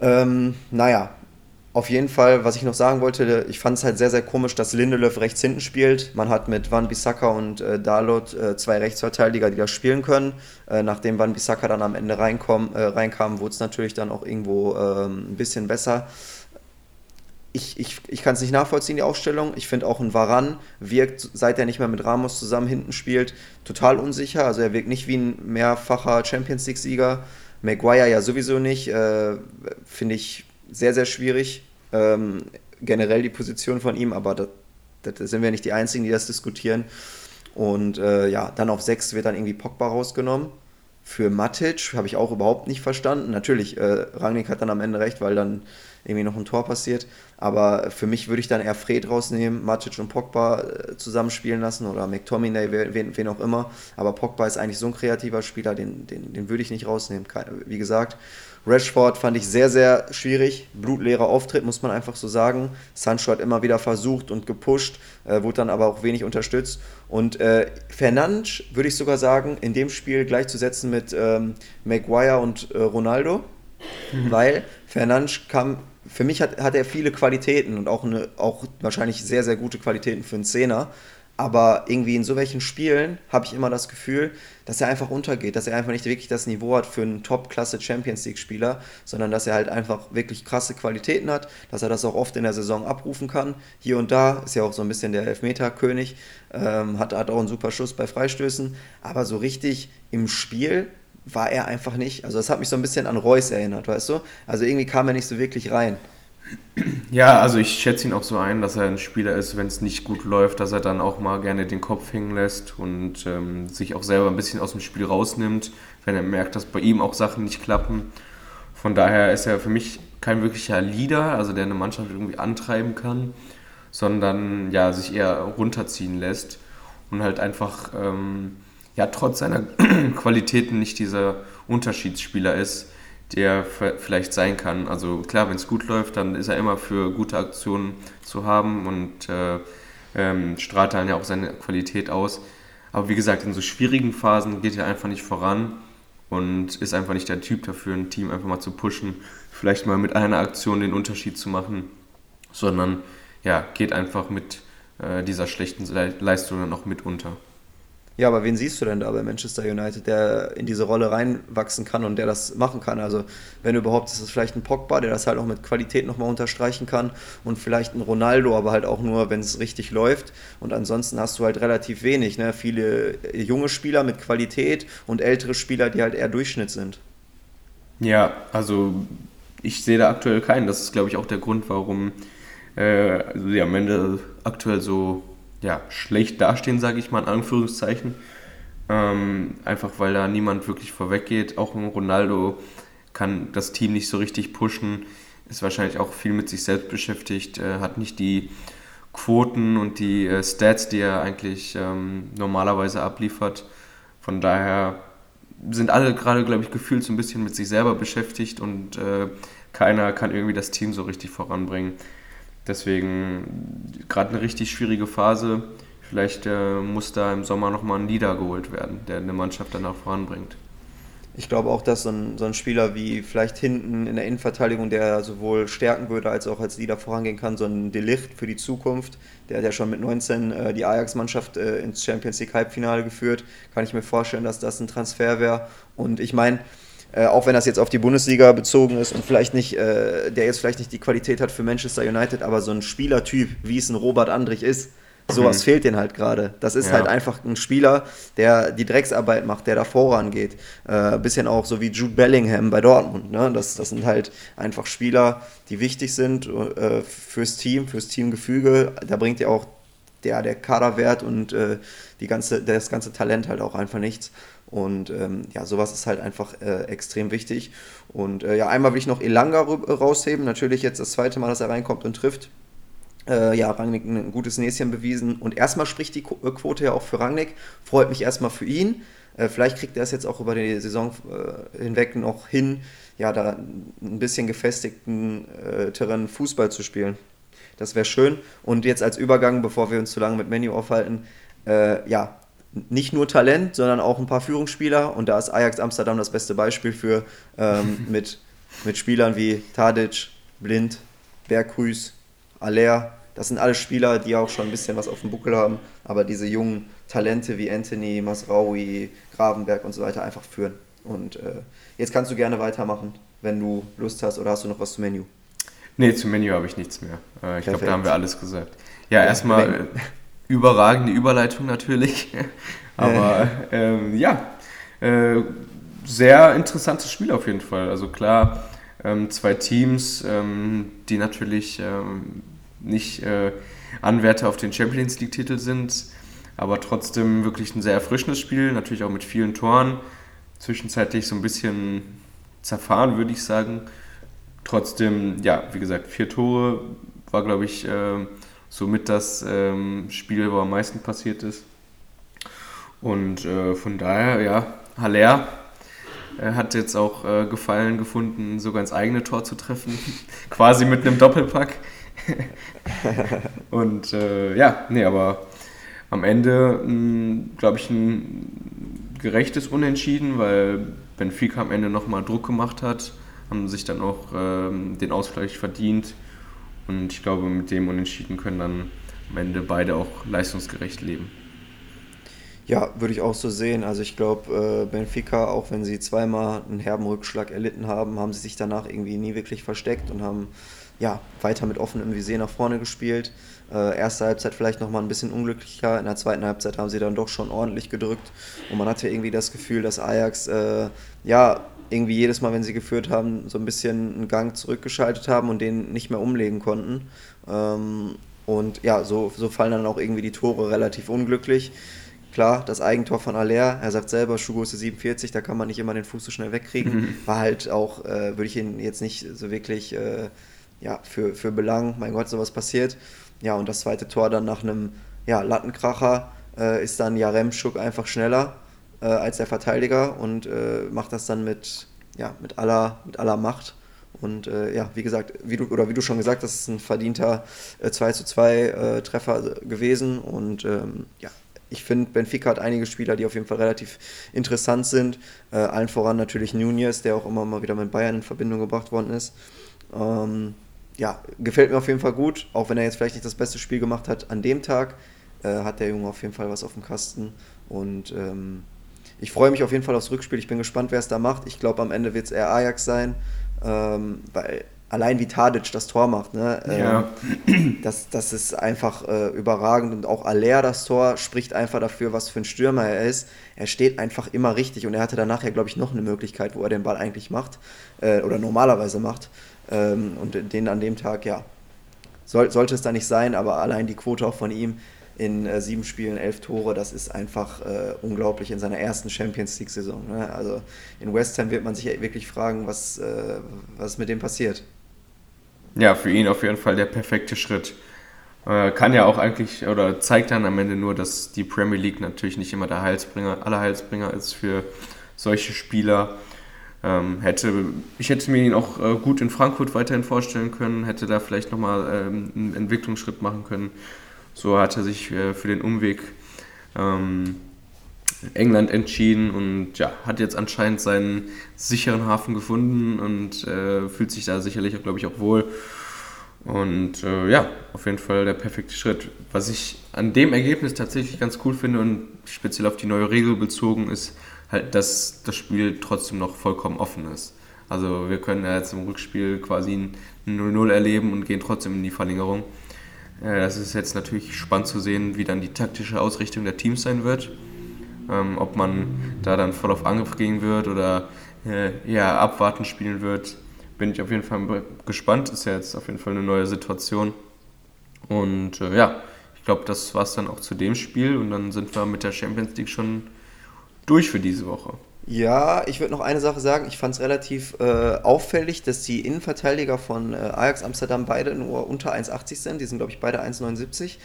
Ähm, naja, auf jeden Fall, was ich noch sagen wollte, ich fand es halt sehr, sehr komisch, dass Lindelöf rechts hinten spielt. Man hat mit Van Bissaka und äh, Dalot äh, zwei Rechtsverteidiger, die das spielen können. Äh, nachdem Van Bissaka dann am Ende reinkom, äh, reinkam, wurde es natürlich dann auch irgendwo ähm, ein bisschen besser ich, ich, ich kann es nicht nachvollziehen, die Aufstellung. Ich finde auch ein Varan wirkt, seit er nicht mehr mit Ramos zusammen hinten spielt, total unsicher. Also er wirkt nicht wie ein mehrfacher Champions League-Sieger. Maguire ja sowieso nicht. Äh, finde ich sehr, sehr schwierig. Ähm, generell die Position von ihm, aber da sind wir nicht die Einzigen, die das diskutieren. Und äh, ja, dann auf 6 wird dann irgendwie Pogba rausgenommen. Für Matic habe ich auch überhaupt nicht verstanden. Natürlich, äh, Rangnick hat dann am Ende recht, weil dann irgendwie noch ein Tor passiert. Aber für mich würde ich dann eher Fred rausnehmen, Matic und Pogba äh, zusammenspielen lassen oder McTominay, wen, wen auch immer. Aber Pogba ist eigentlich so ein kreativer Spieler, den, den, den würde ich nicht rausnehmen. Wie gesagt, Rashford fand ich sehr, sehr schwierig. Blutleerer Auftritt, muss man einfach so sagen. Sancho hat immer wieder versucht und gepusht, äh, wurde dann aber auch wenig unterstützt. Und äh, Fernandes würde ich sogar sagen, in dem Spiel gleichzusetzen mit ähm, Maguire und äh, Ronaldo, mhm. <laughs> weil Fernandes kam für mich hat, hat er viele Qualitäten und auch, eine, auch wahrscheinlich sehr, sehr gute Qualitäten für einen Zehner. Aber irgendwie in so welchen Spielen habe ich immer das Gefühl, dass er einfach untergeht, dass er einfach nicht wirklich das Niveau hat für einen Top-Klasse Champions League-Spieler, sondern dass er halt einfach wirklich krasse Qualitäten hat, dass er das auch oft in der Saison abrufen kann. Hier und da ist ja auch so ein bisschen der Elfmeter-König, ähm, hat, hat auch einen super Schuss bei Freistößen, aber so richtig im Spiel war er einfach nicht. Also das hat mich so ein bisschen an Reus erinnert, weißt du? Also irgendwie kam er nicht so wirklich rein. Ja, also ich schätze ihn auch so ein, dass er ein Spieler ist, wenn es nicht gut läuft, dass er dann auch mal gerne den Kopf hängen lässt und ähm, sich auch selber ein bisschen aus dem Spiel rausnimmt, wenn er merkt, dass bei ihm auch Sachen nicht klappen. Von daher ist er für mich kein wirklicher Leader, also der eine Mannschaft irgendwie antreiben kann, sondern ja, sich eher runterziehen lässt und halt einfach ähm, ja trotz seiner <clears throat> Qualitäten nicht dieser Unterschiedsspieler ist, der vielleicht sein kann. Also klar, wenn es gut läuft, dann ist er immer für gute Aktionen zu haben und äh, ähm, strahlt dann ja auch seine Qualität aus. Aber wie gesagt, in so schwierigen Phasen geht er einfach nicht voran und ist einfach nicht der Typ dafür, ein Team einfach mal zu pushen, vielleicht mal mit einer Aktion den Unterschied zu machen, sondern ja, geht einfach mit äh, dieser schlechten Leistung dann auch mit unter. Ja, aber wen siehst du denn da bei Manchester United, der in diese Rolle reinwachsen kann und der das machen kann? Also, wenn überhaupt, ist es vielleicht ein Pogba, der das halt auch mit Qualität nochmal unterstreichen kann und vielleicht ein Ronaldo, aber halt auch nur, wenn es richtig läuft. Und ansonsten hast du halt relativ wenig. Ne? Viele junge Spieler mit Qualität und ältere Spieler, die halt eher Durchschnitt sind. Ja, also ich sehe da aktuell keinen. Das ist, glaube ich, auch der Grund, warum äh, also die am Ende aktuell so ja, schlecht dastehen, sage ich mal in Anführungszeichen. Ähm, einfach weil da niemand wirklich vorweggeht. Auch ein Ronaldo kann das Team nicht so richtig pushen, ist wahrscheinlich auch viel mit sich selbst beschäftigt, äh, hat nicht die Quoten und die äh, Stats, die er eigentlich ähm, normalerweise abliefert. Von daher sind alle gerade, glaube ich, gefühlt so ein bisschen mit sich selber beschäftigt und äh, keiner kann irgendwie das Team so richtig voranbringen. Deswegen gerade eine richtig schwierige Phase. Vielleicht äh, muss da im Sommer nochmal ein Leader geholt werden, der eine Mannschaft danach voranbringt. Ich glaube auch, dass so ein, so ein, Spieler wie vielleicht hinten in der Innenverteidigung, der sowohl stärken würde als auch als Leader vorangehen kann, so ein Delicht für die Zukunft, der hat ja schon mit 19 äh, die Ajax-Mannschaft äh, ins Champions League Halbfinale geführt, kann ich mir vorstellen, dass das ein Transfer wäre. Und ich meine, äh, auch wenn das jetzt auf die Bundesliga bezogen ist und vielleicht nicht, äh, der jetzt vielleicht nicht die Qualität hat für Manchester United, aber so ein Spielertyp, wie es ein Robert Andrich ist, sowas mhm. fehlt denen halt gerade. Das ist ja. halt einfach ein Spieler, der die Drecksarbeit macht, der da vorangeht. Äh, bisschen auch so wie Jude Bellingham bei Dortmund. Ne? Das, das sind halt einfach Spieler, die wichtig sind äh, fürs Team, fürs Teamgefüge. Da bringt ja auch der, der Kaderwert und äh, die ganze, das ganze Talent halt auch einfach nichts. Und ähm, ja, sowas ist halt einfach äh, extrem wichtig. Und äh, ja, einmal will ich noch Elanga rausheben. Natürlich jetzt das zweite Mal, dass er reinkommt und trifft. Äh, ja, Rangnick ein gutes Näschen bewiesen. Und erstmal spricht die äh, Quote ja auch für Rangnick. Freut mich erstmal für ihn. Äh, vielleicht kriegt er es jetzt auch über die Saison äh, hinweg noch hin, ja, da ein bisschen gefestigten Terrain Fußball zu spielen. Das wäre schön. Und jetzt als Übergang, bevor wir uns zu lange mit Menu aufhalten, ja, nicht nur Talent, sondern auch ein paar Führungsspieler. Und da ist Ajax Amsterdam das beste Beispiel für, ähm, <laughs> mit, mit Spielern wie Tadic, Blind, Berghuis, Aller. Das sind alle Spieler, die auch schon ein bisschen was auf dem Buckel haben, aber diese jungen Talente wie Anthony, Masraui, Gravenberg und so weiter einfach führen. Und äh, jetzt kannst du gerne weitermachen, wenn du Lust hast, oder hast du noch was zum Menü? Nee, zum Menü habe ich nichts mehr. Äh, ich glaube, da haben wir alles gesagt. Ja, ja erstmal überragende Überleitung natürlich. <laughs> Aber ähm, ja, äh, sehr interessantes Spiel auf jeden Fall. Also klar, ähm, zwei Teams, ähm, die natürlich ähm, nicht äh, Anwärter auf den Champions League-Titel sind, aber trotzdem wirklich ein sehr erfrischendes Spiel, natürlich auch mit vielen Toren. Zwischenzeitlich so ein bisschen zerfahren, würde ich sagen. Trotzdem, ja, wie gesagt, vier Tore war, glaube ich, äh, somit das ähm, Spiel, wo am meisten passiert ist. Und äh, von daher, ja, Haller äh, hat jetzt auch äh, Gefallen gefunden, sogar ins eigene Tor zu treffen. <laughs> Quasi mit einem Doppelpack. <laughs> Und äh, ja, nee, aber am Ende, glaube ich, ein gerechtes Unentschieden, weil Benfica am Ende nochmal Druck gemacht hat, haben sich dann auch ähm, den Ausgleich verdient und ich glaube, mit dem Unentschieden können dann am Ende beide auch leistungsgerecht leben. Ja, würde ich auch so sehen. Also ich glaube, äh, Benfica, auch wenn sie zweimal einen herben Rückschlag erlitten haben, haben sie sich danach irgendwie nie wirklich versteckt und haben ja, weiter mit offenem Visier nach vorne gespielt. Äh, erste Halbzeit vielleicht nochmal ein bisschen unglücklicher, in der zweiten Halbzeit haben sie dann doch schon ordentlich gedrückt und man hatte irgendwie das Gefühl, dass Ajax äh, ja irgendwie jedes Mal, wenn sie geführt haben, so ein bisschen einen Gang zurückgeschaltet haben und den nicht mehr umlegen konnten. Ähm, und ja, so, so fallen dann auch irgendwie die Tore relativ unglücklich. Klar, das Eigentor von Aller, er sagt selber, Schuhgröße 47, da kann man nicht immer den Fuß so schnell wegkriegen. Mhm. War halt auch, äh, würde ich ihn jetzt nicht so wirklich äh, ja, für, für Belang, mein Gott, sowas passiert. Ja, und das zweite Tor dann nach einem ja, Lattenkracher äh, ist dann Jaremschuk einfach schneller äh, als der Verteidiger und äh, macht das dann mit ja, mit aller, mit aller Macht. Und äh, ja, wie gesagt, wie du, oder wie du schon gesagt hast, ist ein verdienter äh, 2 zu 2 äh, Treffer gewesen. Und ähm, ja, ich finde, Benfica hat einige Spieler, die auf jeden Fall relativ interessant sind. Äh, allen voran natürlich Nunez, der auch immer mal wieder mit Bayern in Verbindung gebracht worden ist. Ähm, ja, gefällt mir auf jeden Fall gut, auch wenn er jetzt vielleicht nicht das beste Spiel gemacht hat an dem Tag, äh, hat der Junge auf jeden Fall was auf dem Kasten. Und ähm, ich freue mich auf jeden Fall aufs Rückspiel. Ich bin gespannt, wer es da macht. Ich glaube, am Ende wird es eher Ajax sein, ähm, weil allein wie Tadic das Tor macht, ne? Ja. Ähm, das, das ist einfach äh, überragend und auch Aller das Tor spricht einfach dafür, was für ein Stürmer er ist. Er steht einfach immer richtig und er hatte danach ja, glaube ich, noch eine Möglichkeit, wo er den Ball eigentlich macht äh, oder normalerweise macht. Ähm, und den an dem Tag, ja, soll, sollte es da nicht sein, aber allein die Quote auch von ihm in äh, sieben Spielen elf Tore, das ist einfach äh, unglaublich in seiner ersten Champions League-Saison. Ne? Also in West Ham wird man sich wirklich fragen, was, äh, was mit dem passiert. Ja, für ihn auf jeden Fall der perfekte Schritt. Äh, kann ja auch eigentlich, oder zeigt dann am Ende nur, dass die Premier League natürlich nicht immer der Heilsbringer, aller Heilsbringer ist für solche Spieler. Ähm, hätte, ich hätte mir ihn auch äh, gut in Frankfurt weiterhin vorstellen können, hätte da vielleicht nochmal ähm, einen Entwicklungsschritt machen können. So hat er sich äh, für den Umweg ähm, England entschieden und ja, hat jetzt anscheinend seinen sicheren Hafen gefunden und äh, fühlt sich da sicherlich, glaube ich, auch wohl. Und äh, ja, auf jeden Fall der perfekte Schritt. Was ich an dem Ergebnis tatsächlich ganz cool finde und speziell auf die neue Regel bezogen ist, halt, dass das Spiel trotzdem noch vollkommen offen ist. Also wir können ja jetzt im Rückspiel quasi ein 0-0 erleben und gehen trotzdem in die Verlängerung. Das ist jetzt natürlich spannend zu sehen, wie dann die taktische Ausrichtung der Teams sein wird. Ähm, ob man da dann voll auf Angriff gehen wird oder äh, eher abwarten spielen wird, bin ich auf jeden Fall gespannt. Ist ja jetzt auf jeden Fall eine neue Situation. Und äh, ja, ich glaube, das war es dann auch zu dem Spiel und dann sind wir mit der Champions League schon durch für diese Woche. Ja, ich würde noch eine Sache sagen. Ich fand es relativ äh, auffällig, dass die Innenverteidiger von äh, Ajax Amsterdam beide nur unter 1,80 sind. Die sind, glaube ich, beide 1,79.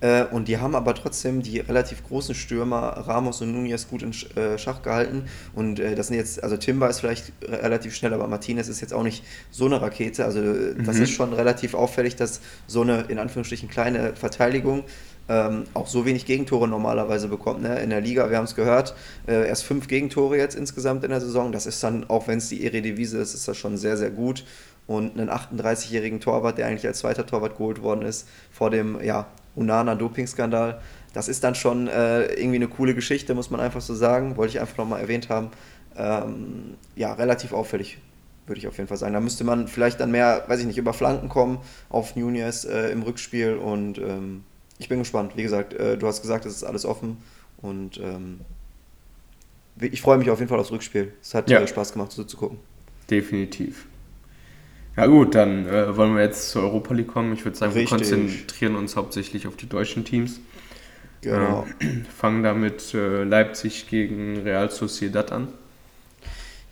Äh, und die haben aber trotzdem die relativ großen Stürmer Ramos und Nunez gut in äh, Schach gehalten. Und äh, das sind jetzt, also Timber ist vielleicht relativ schnell, aber Martinez ist jetzt auch nicht so eine Rakete. Also das mhm. ist schon relativ auffällig, dass so eine in Anführungsstrichen kleine Verteidigung ähm, auch so wenig Gegentore normalerweise bekommt. Ne? In der Liga, wir haben es gehört, äh, erst fünf Gegentore jetzt insgesamt in der Saison. Das ist dann, auch wenn es die Eredivisie ist, ist das schon sehr, sehr gut. Und einen 38-jährigen Torwart, der eigentlich als zweiter Torwart geholt worden ist, vor dem ja, Unana-Doping-Skandal, das ist dann schon äh, irgendwie eine coole Geschichte, muss man einfach so sagen. Wollte ich einfach nochmal erwähnt haben. Ähm, ja, relativ auffällig, würde ich auf jeden Fall sagen. Da müsste man vielleicht dann mehr, weiß ich nicht, über Flanken kommen auf Nunez äh, im Rückspiel und ähm, ich bin gespannt. Wie gesagt, äh, du hast gesagt, es ist alles offen und ähm, ich freue mich auf jeden Fall aufs Rückspiel. Es hat ja. Spaß gemacht, so zu gucken. Definitiv. Ja gut, dann äh, wollen wir jetzt zur Europa League kommen. Ich würde sagen, Richtig. wir konzentrieren uns hauptsächlich auf die deutschen Teams. Genau. Äh, <clears throat> fangen damit äh, Leipzig gegen Real Sociedad an.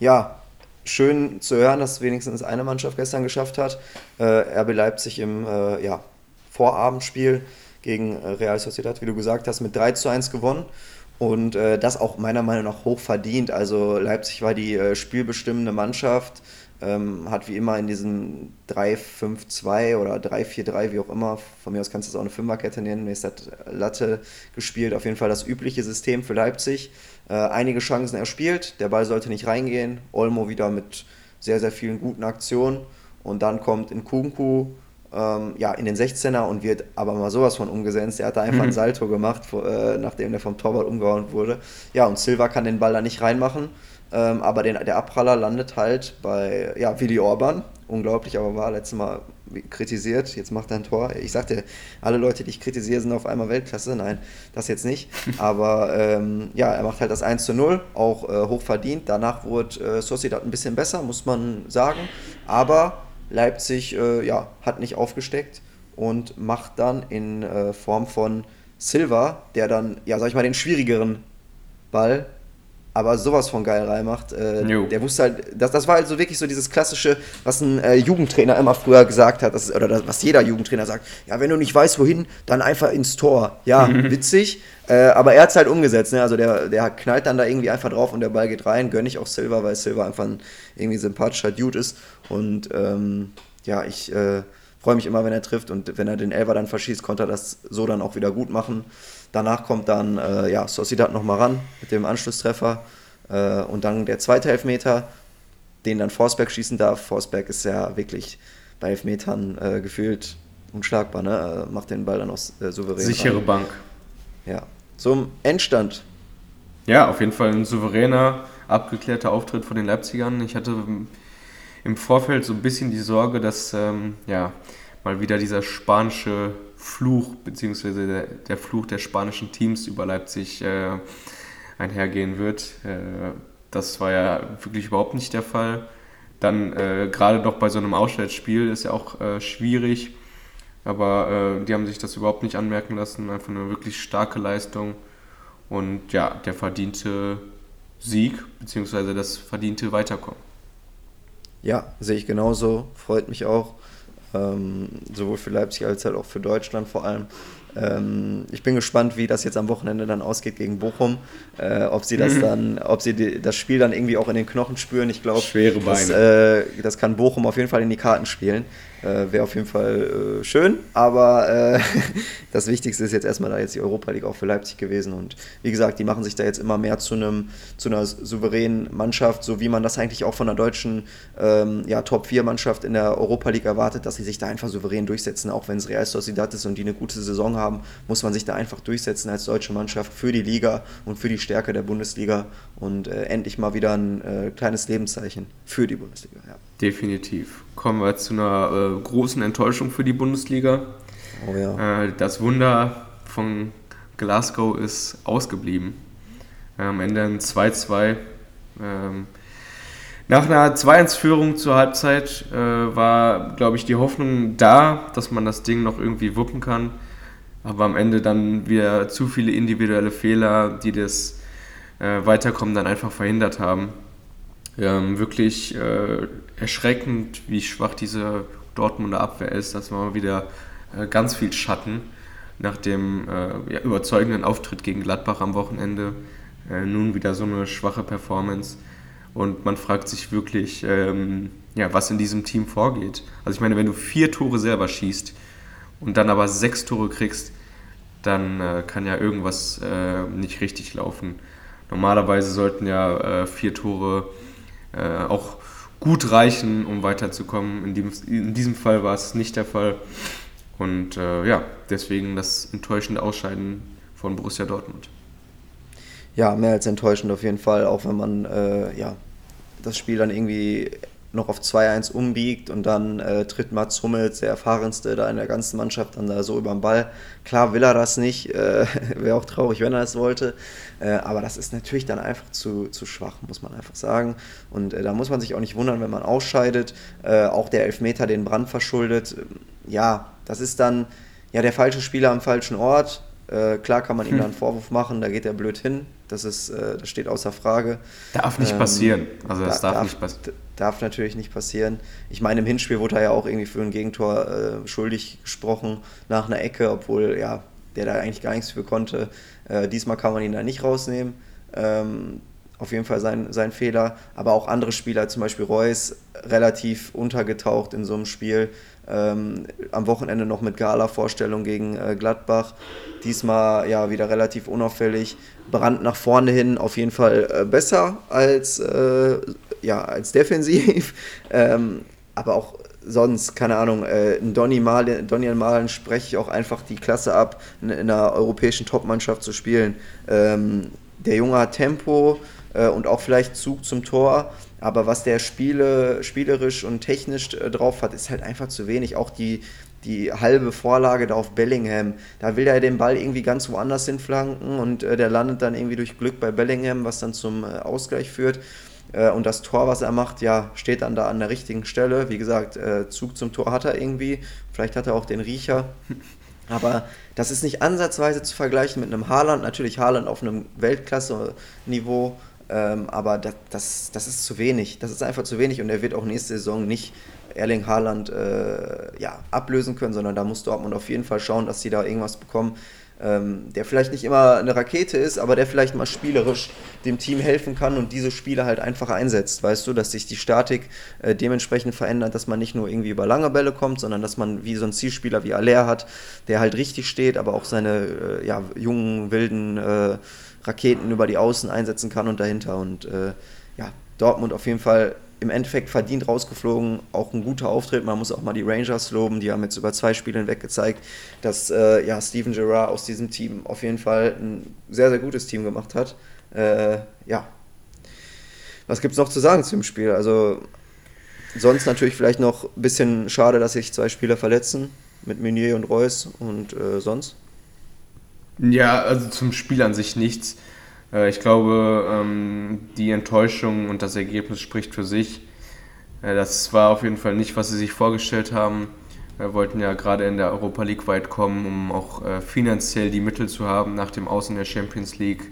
Ja, schön zu hören, dass wenigstens eine Mannschaft gestern geschafft hat. Äh, RB Leipzig im äh, ja, Vorabendspiel gegen äh, Real Sociedad, wie du gesagt hast, mit 3 zu 1 gewonnen. Und äh, das auch meiner Meinung nach hoch verdient. Also Leipzig war die äh, spielbestimmende Mannschaft, ähm, hat wie immer in diesem 3-5-2 oder 3-4-3, wie auch immer, von mir aus kannst du es auch eine Fünferkette nennen, mir ist das Latte gespielt. Auf jeden Fall das übliche System für Leipzig. Äh, einige Chancen erspielt, der Ball sollte nicht reingehen. Olmo wieder mit sehr, sehr vielen guten Aktionen. Und dann kommt in Kunku ähm, ja, in den 16er und wird aber mal sowas von umgesetzt. Er hat da einfach mhm. ein Salto gemacht, äh, nachdem der vom Torwart umgehauen wurde. Ja, und Silva kann den Ball da nicht reinmachen. Ähm, aber den, der Abpraller landet halt bei ja, Willi Orban. Unglaublich, aber war letztes Mal kritisiert. Jetzt macht er ein Tor. Ich sagte, alle Leute, die ich kritisiere, sind auf einmal Weltklasse. Nein, das jetzt nicht. <laughs> Aber ähm, ja, er macht halt das 1 zu 0, auch äh, hoch verdient. Danach wurde äh, Sociedad ein bisschen besser, muss man sagen. Aber Leipzig äh, ja, hat nicht aufgesteckt und macht dann in äh, Form von Silva, der dann, ja, sag ich mal, den schwierigeren Ball aber sowas von geil reinmacht. Äh, der wusste halt, das, das war halt so wirklich so dieses klassische, was ein äh, Jugendtrainer immer früher gesagt hat, das, oder das, was jeder Jugendtrainer sagt. Ja, wenn du nicht weißt, wohin, dann einfach ins Tor. Ja, witzig. Äh, aber er hat es halt umgesetzt. Ne? Also der, der knallt dann da irgendwie einfach drauf und der Ball geht rein. Gönne ich auch Silver, weil Silver einfach ein irgendwie sympathischer Dude ist. Und ähm, ja, ich äh, freue mich immer, wenn er trifft. Und wenn er den Elver dann verschießt, konnte er das so dann auch wieder gut machen. Danach kommt dann äh, ja, Sociedad nochmal ran mit dem Anschlusstreffer. Äh, und dann der zweite Elfmeter, den dann Forsberg schießen darf. Forsberg ist ja wirklich bei Elfmetern äh, gefühlt unschlagbar, ne? Äh, macht den Ball dann auch äh, souverän. Sichere an. Bank. Ja. Zum Endstand. Ja, auf jeden Fall ein souveräner, abgeklärter Auftritt von den Leipzigern. Ich hatte im Vorfeld so ein bisschen die Sorge, dass ähm, ja, mal wieder dieser spanische Fluch, beziehungsweise der, der Fluch der spanischen Teams über Leipzig äh, einhergehen wird. Äh, das war ja wirklich überhaupt nicht der Fall. Dann äh, gerade doch bei so einem Auswärtsspiel ist ja auch äh, schwierig, aber äh, die haben sich das überhaupt nicht anmerken lassen. Einfach eine wirklich starke Leistung und ja, der verdiente Sieg, beziehungsweise das verdiente Weiterkommen. Ja, sehe ich genauso. Freut mich auch. Ähm, sowohl für Leipzig als halt auch für Deutschland vor allem. Ähm, ich bin gespannt, wie das jetzt am Wochenende dann ausgeht gegen Bochum. Äh, ob sie das mhm. dann, ob sie die, das Spiel dann irgendwie auch in den Knochen spüren. Ich glaube, das, äh, das kann Bochum auf jeden Fall in die Karten spielen. Äh, Wäre auf jeden Fall äh, schön, aber äh, <laughs> das Wichtigste ist jetzt erstmal da jetzt die Europa League auch für Leipzig gewesen. Und wie gesagt, die machen sich da jetzt immer mehr zu, einem, zu einer souveränen Mannschaft, so wie man das eigentlich auch von der deutschen ähm, ja, Top-4-Mannschaft in der Europa League erwartet, dass sie sich da einfach souverän durchsetzen. Auch wenn es Real Sociedad ist und die eine gute Saison haben, muss man sich da einfach durchsetzen als deutsche Mannschaft für die Liga und für die Stärke der Bundesliga und äh, endlich mal wieder ein äh, kleines Lebenszeichen für die Bundesliga. Ja. Definitiv. Kommen wir zu einer äh, großen Enttäuschung für die Bundesliga. Oh ja. Äh, das Wunder von Glasgow ist ausgeblieben. Äh, am Ende ein 2-2. Ähm, nach einer 2-1-Führung zur Halbzeit äh, war, glaube ich, die Hoffnung da, dass man das Ding noch irgendwie wuppen kann. Aber am Ende dann wieder zu viele individuelle Fehler, die das äh, Weiterkommen dann einfach verhindert haben. Ähm, wirklich äh, erschreckend, wie schwach diese Dortmunder Abwehr ist. Das war wieder äh, ganz viel Schatten nach dem äh, ja, überzeugenden Auftritt gegen Gladbach am Wochenende. Äh, nun wieder so eine schwache Performance. Und man fragt sich wirklich, ähm, ja, was in diesem Team vorgeht. Also ich meine, wenn du vier Tore selber schießt und dann aber sechs Tore kriegst, dann äh, kann ja irgendwas äh, nicht richtig laufen. Normalerweise sollten ja vier Tore äh, auch gut reichen, um weiterzukommen. In, dem, in diesem Fall war es nicht der Fall. Und äh, ja, deswegen das enttäuschende Ausscheiden von Borussia Dortmund. Ja, mehr als enttäuschend auf jeden Fall, auch wenn man äh, ja, das Spiel dann irgendwie noch auf 2-1 umbiegt und dann äh, tritt Mats Hummels, der erfahrenste da in der ganzen Mannschaft, dann da so über den Ball. Klar will er das nicht, äh, <laughs> wäre auch traurig, wenn er es wollte, äh, aber das ist natürlich dann einfach zu, zu schwach, muss man einfach sagen. Und äh, da muss man sich auch nicht wundern, wenn man ausscheidet. Äh, auch der Elfmeter den Brand verschuldet, ja, das ist dann ja der falsche Spieler am falschen Ort. Äh, klar kann man ihm hm. da einen Vorwurf machen, da geht er blöd hin, das, ist, das steht außer Frage. Darf nicht ähm, passieren. Also das darf, darf, nicht passieren. Darf natürlich nicht passieren. Ich meine, im Hinspiel wurde er ja auch irgendwie für ein Gegentor äh, schuldig gesprochen nach einer Ecke, obwohl ja, der da eigentlich gar nichts für konnte. Äh, diesmal kann man ihn da nicht rausnehmen. Ähm, auf jeden Fall sein, sein Fehler. Aber auch andere Spieler, zum Beispiel Reus, relativ untergetaucht in so einem Spiel. Ähm, am Wochenende noch mit Gala-Vorstellung gegen äh, Gladbach. Diesmal ja wieder relativ unauffällig. Brand nach vorne hin auf jeden Fall äh, besser als, äh, ja, als defensiv. <laughs> ähm, aber auch sonst, keine Ahnung, äh, Donny Malen, Donian Malen spreche ich auch einfach die Klasse ab, in, in einer europäischen Topmannschaft zu spielen. Ähm, der Junge hat Tempo äh, und auch vielleicht Zug zum Tor. Aber was der Spiele, spielerisch und technisch äh, drauf hat, ist halt einfach zu wenig. Auch die, die halbe Vorlage da auf Bellingham, da will er den Ball irgendwie ganz woanders hinflanken und äh, der landet dann irgendwie durch Glück bei Bellingham, was dann zum äh, Ausgleich führt. Äh, und das Tor, was er macht, ja, steht dann da an der richtigen Stelle. Wie gesagt, äh, Zug zum Tor hat er irgendwie. Vielleicht hat er auch den Riecher. <laughs> Aber das ist nicht ansatzweise zu vergleichen mit einem Haaland. Natürlich Haaland auf einem Weltklasse-Niveau, Ähm, aber das, das, das ist zu wenig. Das ist einfach zu wenig und er wird auch nächste Saison nicht Erling Haaland äh, ja, ablösen können, sondern da muss Dortmund auf jeden Fall schauen, dass sie da irgendwas bekommen, ähm, der vielleicht nicht immer eine Rakete ist, aber der vielleicht mal spielerisch dem Team helfen kann und diese Spiele halt einfach einsetzt, weißt du, dass sich die Statik äh, dementsprechend verändert, dass man nicht nur irgendwie über lange Bälle kommt, sondern dass man wie so ein Zielspieler wie Aller hat, der halt richtig steht, aber auch seine äh, ja, jungen, wilden äh, Raketen über die Außen einsetzen kann und dahinter. Und äh, ja, Dortmund auf jeden Fall im Endeffekt verdient rausgeflogen. Auch ein guter Auftritt. Man muss auch mal die Rangers loben. Die haben jetzt über zwei Spiele hinweg gezeigt, dass äh, ja, Steven Gerrard aus diesem Team auf jeden Fall ein sehr, sehr gutes Team gemacht hat. Äh, ja. Was gibt es noch zu sagen zu dem Spiel? Also, sonst natürlich vielleicht noch ein bisschen schade, dass sich zwei Spieler verletzen. Mit Meunier und Reus und äh, sonst? Ja, also zum Spiel an sich nichts. Äh, ich glaube, ähm, die Enttäuschung und das Ergebnis spricht für sich. Äh, das war auf jeden Fall nicht, was sie sich vorgestellt haben. Wir wollten ja gerade in der Europa League weit kommen, um auch äh, finanziell die Mittel zu haben nach dem Außen der Champions League.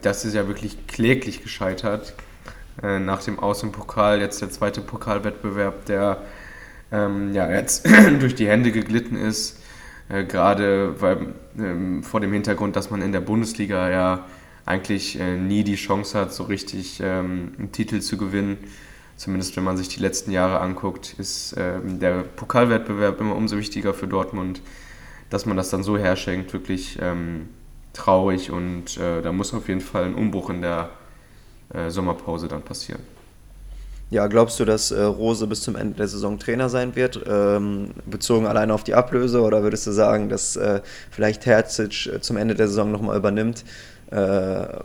Das ist ja wirklich kläglich gescheitert. Nach dem Außenpokal, jetzt der zweite Pokalwettbewerb, der ähm, ja, jetzt <clears throat> durch die Hände geglitten ist. Gerade weil, ähm, vor dem Hintergrund, dass man in der Bundesliga ja eigentlich äh, nie die Chance hat, so richtig ähm, einen Titel zu gewinnen. Zumindest wenn man sich die letzten Jahre anguckt, ist ähm, der Pokalwettbewerb immer umso wichtiger für Dortmund. Dass man das dann so herschenkt, wirklich ähm, traurig und äh, da muss auf jeden Fall ein Umbruch in der äh, Sommerpause dann passieren. Ja, glaubst du, dass äh, Rose bis zum Ende der Saison Trainer sein wird, ähm, bezogen alleine auf die Ablöse, oder würdest du sagen, dass äh, vielleicht Herzic äh, zum Ende der Saison nochmal übernimmt? Äh,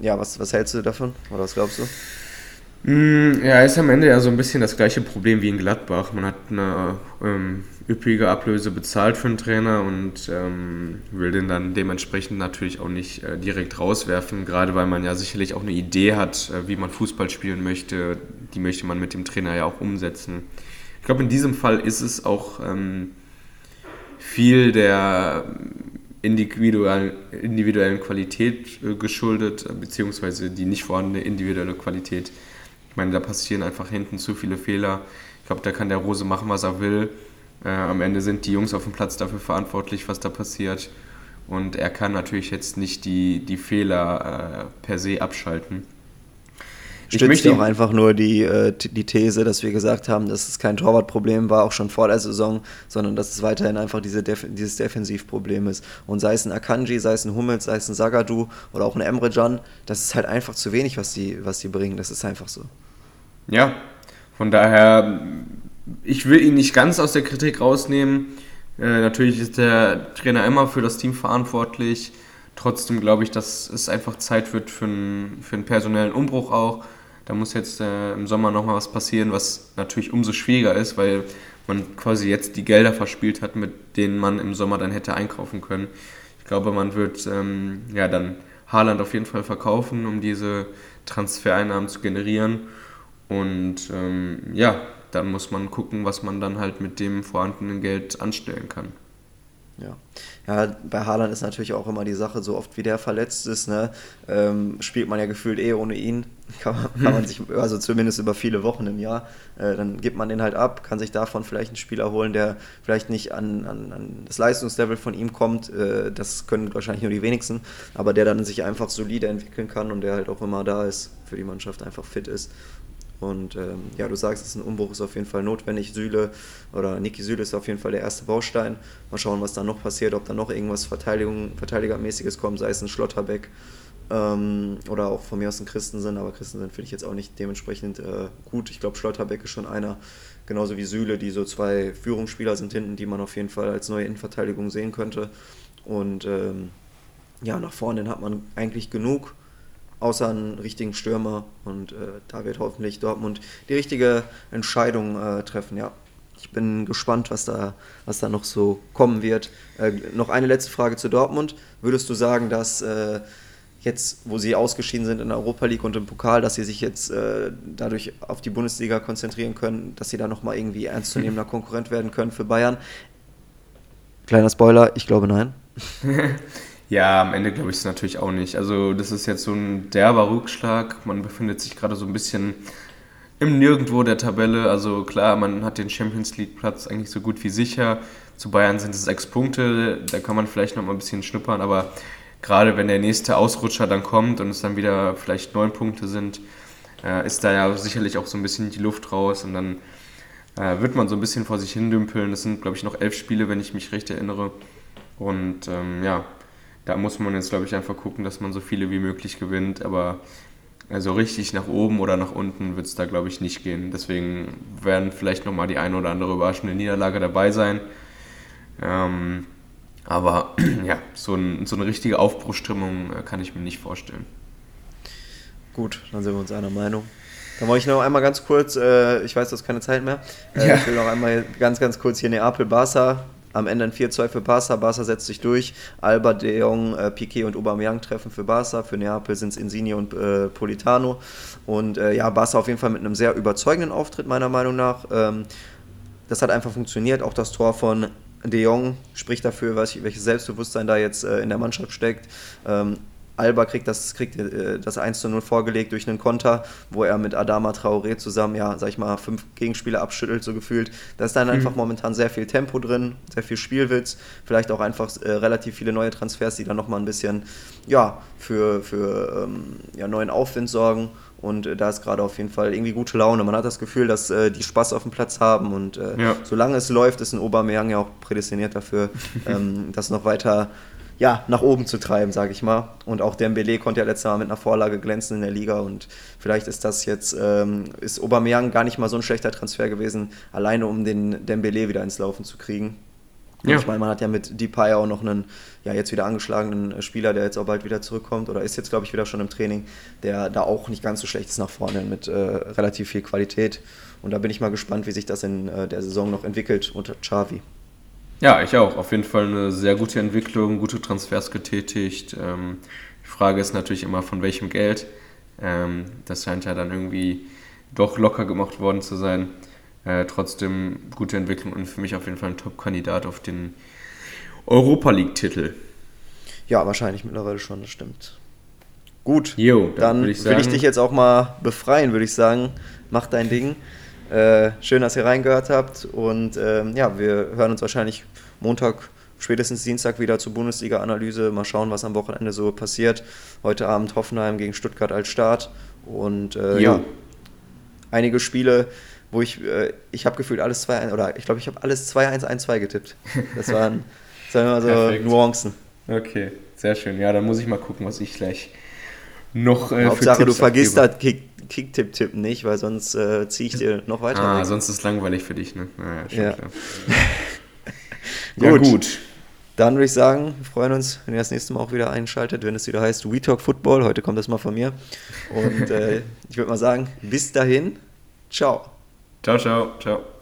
ja, was, was hältst du davon? Oder was glaubst du? Mm, ja, ist am Ende ja so ein bisschen das gleiche Problem wie in Gladbach. Man hat eine ähm, üppige Ablöse bezahlt für einen Trainer und ähm, will den dann dementsprechend natürlich auch nicht äh, direkt rauswerfen, gerade weil man ja sicherlich auch eine Idee hat, äh, wie man Fußball spielen möchte. Die möchte man mit dem Trainer ja auch umsetzen. Ich glaube, in diesem Fall ist es auch ähm, viel der individuellen, individuellen Qualität äh, geschuldet, beziehungsweise die nicht vorhandene individuelle Qualität. Ich meine, da passieren einfach hinten zu viele Fehler. Ich glaube, da kann der Rose machen, was er will. Äh, am Ende sind die Jungs auf dem Platz dafür verantwortlich, was da passiert. Und er kann natürlich jetzt nicht die, die Fehler äh, per se abschalten stützt auch einfach nur die, äh, die These, dass wir gesagt haben, dass es kein Torwartproblem war, auch schon vor der Saison, sondern dass es weiterhin einfach diese Def dieses Defensivproblem ist. Und sei es ein Akanji, sei es ein Hummels, sei es ein Sagadu oder auch ein Emre Can, das ist halt einfach zu wenig, was die, was die bringen. Das ist einfach so. Ja, von daher, ich will ihn nicht ganz aus der Kritik rausnehmen. Äh, natürlich ist der Trainer immer für das Team verantwortlich. Trotzdem glaube ich, dass es einfach Zeit wird für einen, für einen personellen Umbruch auch. Da muss jetzt äh, im Sommer nochmal was passieren, was natürlich umso schwieriger ist, weil man quasi jetzt die Gelder verspielt hat, mit denen man im Sommer dann hätte einkaufen können. Ich glaube, man wird ähm, ja dann Haaland auf jeden Fall verkaufen, um diese Transfereinnahmen zu generieren. Und ähm, ja, dann muss man gucken, was man dann halt mit dem vorhandenen Geld anstellen kann. Ja. Ja, bei Haaland ist natürlich auch immer die Sache, so oft wie der verletzt ist, ne, ähm, spielt man ja gefühlt eh ohne ihn. <laughs> Kann man, kann man sich, also zumindest über viele Wochen im Jahr, äh, dann gibt man den halt ab, kann sich davon vielleicht einen Spieler holen, der vielleicht nicht an, an, an das Leistungslevel von ihm kommt. Äh, das können wahrscheinlich nur die wenigsten, aber der dann sich einfach solide entwickeln kann und der halt auch immer da ist, für die Mannschaft einfach fit ist. Und ähm, ja, du sagst, es ein Umbruch ist auf jeden Fall notwendig. Süle oder Niki Süle ist auf jeden Fall der erste Baustein. Mal schauen, was da noch passiert, ob da noch irgendwas Verteidigung, Verteidigermäßiges kommt, sei es ein Schlotterbeck ähm, oder auch von mir aus ein Christensen. Aber Christensen finde ich jetzt auch nicht dementsprechend äh, gut. Ich glaube, Schlotterbeck ist schon einer, genauso wie Süle, die so zwei Führungsspieler sind hinten, die man auf jeden Fall als neue Innenverteidigung sehen könnte. Und ähm, ja, nach vorne hat man eigentlich genug außer einen richtigen Stürmer. Und äh, da wird hoffentlich Dortmund die richtige Entscheidung äh, treffen, ja. Ich bin gespannt, was da, was da noch so kommen wird. Äh, noch eine letzte Frage zu Dortmund. Würdest du sagen, dass äh, jetzt, wo sie ausgeschieden sind in der Europa League und im Pokal, dass sie sich jetzt äh, dadurch auf die Bundesliga konzentrieren können, dass sie da nochmal irgendwie Ja, am Ende glaube ich es natürlich auch nicht. Also das ist jetzt so ein derber Rückschlag. Man befindet sich gerade so ein bisschen im Nirgendwo der Tabelle. Also klar, man hat den Champions League Platz eigentlich so gut wie sicher. Zu Bayern sind es sechs Punkte, da kann man vielleicht noch mal ein bisschen schnuppern, aber gerade wenn der nächste Ausrutscher dann kommt und es dann wieder vielleicht neun Punkte sind, äh, ist da ja sicherlich auch so ein bisschen die Luft raus und dann äh, wird man so ein bisschen vor sich hin dümpeln. Das sind, glaube ich, noch elf Spiele, wenn ich mich recht erinnere. Und ähm, ja, da muss man jetzt, glaube ich, einfach gucken, dass man so viele wie möglich gewinnt. Aber also richtig nach oben oder nach unten wird es da, glaube ich, nicht gehen. Deswegen werden vielleicht nochmal die eine oder andere überraschende Niederlage dabei sein. Ähm, aber <clears throat> ja, so, ein, so eine richtige Aufbruchstimmung äh, kann ich mir nicht vorstellen. Gut, dann sind wir uns einer Meinung. Dann wollte ich noch einmal ganz kurz, äh, ich weiß, du hast keine Zeit mehr. Äh, ja. Ich will noch einmal ganz, ganz kurz hier Neapel-Barca am Ende ein 4-2 für Barca. Barca setzt sich durch. Alba, De Jong, äh, Piquet und Aubameyang treffen für Barca. Für Neapel sind es Insigne und äh, Politano. Und äh, ja, Barca auf jeden Fall mit einem sehr überzeugenden Auftritt, meiner Meinung nach. Ähm, das hat einfach funktioniert. Auch das Tor von De Jong spricht dafür, welches Selbstbewusstsein da jetzt äh, in der Mannschaft steckt. Ähm, Alba kriegt das, kriegt äh, das 1 zu 0 vorgelegt durch einen Konter, wo er mit Adama Traoré zusammen, ja, sag ich mal, fünf Gegenspieler abschüttelt, so gefühlt. Da ist dann mhm. einfach momentan sehr viel Tempo drin, sehr viel Spielwitz, vielleicht auch einfach äh, relativ viele neue Transfers, die dann nochmal ein bisschen, ja, für, für ähm, ja, neuen Aufwind sorgen. Und äh, da ist gerade auf jeden Fall irgendwie gute Laune. Man hat das Gefühl, dass äh, die Spaß auf dem Platz haben. Und äh, ja. solange es läuft, ist ein Aubameyang ja auch prädestiniert dafür, <laughs> ähm, das noch weiter ja, nach oben zu treiben, sage ich mal. Und auch Dembele konnte ja letztes Mal mit einer Vorlage glänzen in der Liga und vielleicht ist das jetzt, ähm, ist Aubameyang gar nicht mal so ein schlechter Transfer gewesen, alleine um den Dembele wieder ins Laufen zu kriegen. Ja. Ich meine, man hat ja mit Depay auch noch einen, ja, jetzt wieder angeschlagenen Spieler, der jetzt auch bald wieder zurückkommt oder ist jetzt, glaube ich, wieder schon im Training, der da auch nicht ganz so schlecht ist nach vorne mit äh, relativ viel Qualität. Und da bin ich mal gespannt, wie sich das in äh, der Saison noch entwickelt unter Xavi. Ja, ich auch. Auf jeden Fall eine sehr gute Entwicklung, gute Transfers getätigt. Ähm, die Frage ist natürlich immer, von welchem Geld. Ähm, das scheint ja dann irgendwie doch locker gemacht worden zu sein. Äh, trotzdem gute Entwicklung und für mich auf jeden Fall ein Top-Kandidat auf den Europa League-Titel. Ja, wahrscheinlich mittlerweile schon, das stimmt. Gut, jo, dann, dann will, ich will, ich dich jetzt auch mal befreien, würde ich sagen. Mach dein Ding. Äh, schön, dass ihr reingehört habt und ähm, ja, wir hören uns wahrscheinlich Montag, spätestens Dienstag wieder zur Bundesliga-Analyse. Mal schauen, was am Wochenende so passiert. Heute Abend Hoffenheim gegen Stuttgart als Start und äh, ja, einige Spiele, wo ich, äh, ich habe gefühlt alles 2-1 oder ich glaube, ich habe alles 2-1-1-2 getippt. Das waren, <laughs> sagen wir mal so Nuancen. Okay, sehr schön. Ja, dann muss ich mal gucken, was ich gleich noch äh, Hauptsache, du vergisst das Kick-Tipp-Tipp nicht, weil sonst äh, ziehe ich dir noch weiter. Ah, weg. sonst ist es langweilig für dich, ne? Naja, schon ja. klar. <laughs> gut. Ja, gut. Dann würde ich sagen, wir freuen uns, wenn ihr das nächste Mal auch wieder einschaltet, wenn es wieder heißt We Talk Football. Heute kommt das mal von mir. Und äh, ich würde mal sagen, bis dahin, ciao. Ciao, ciao, ciao.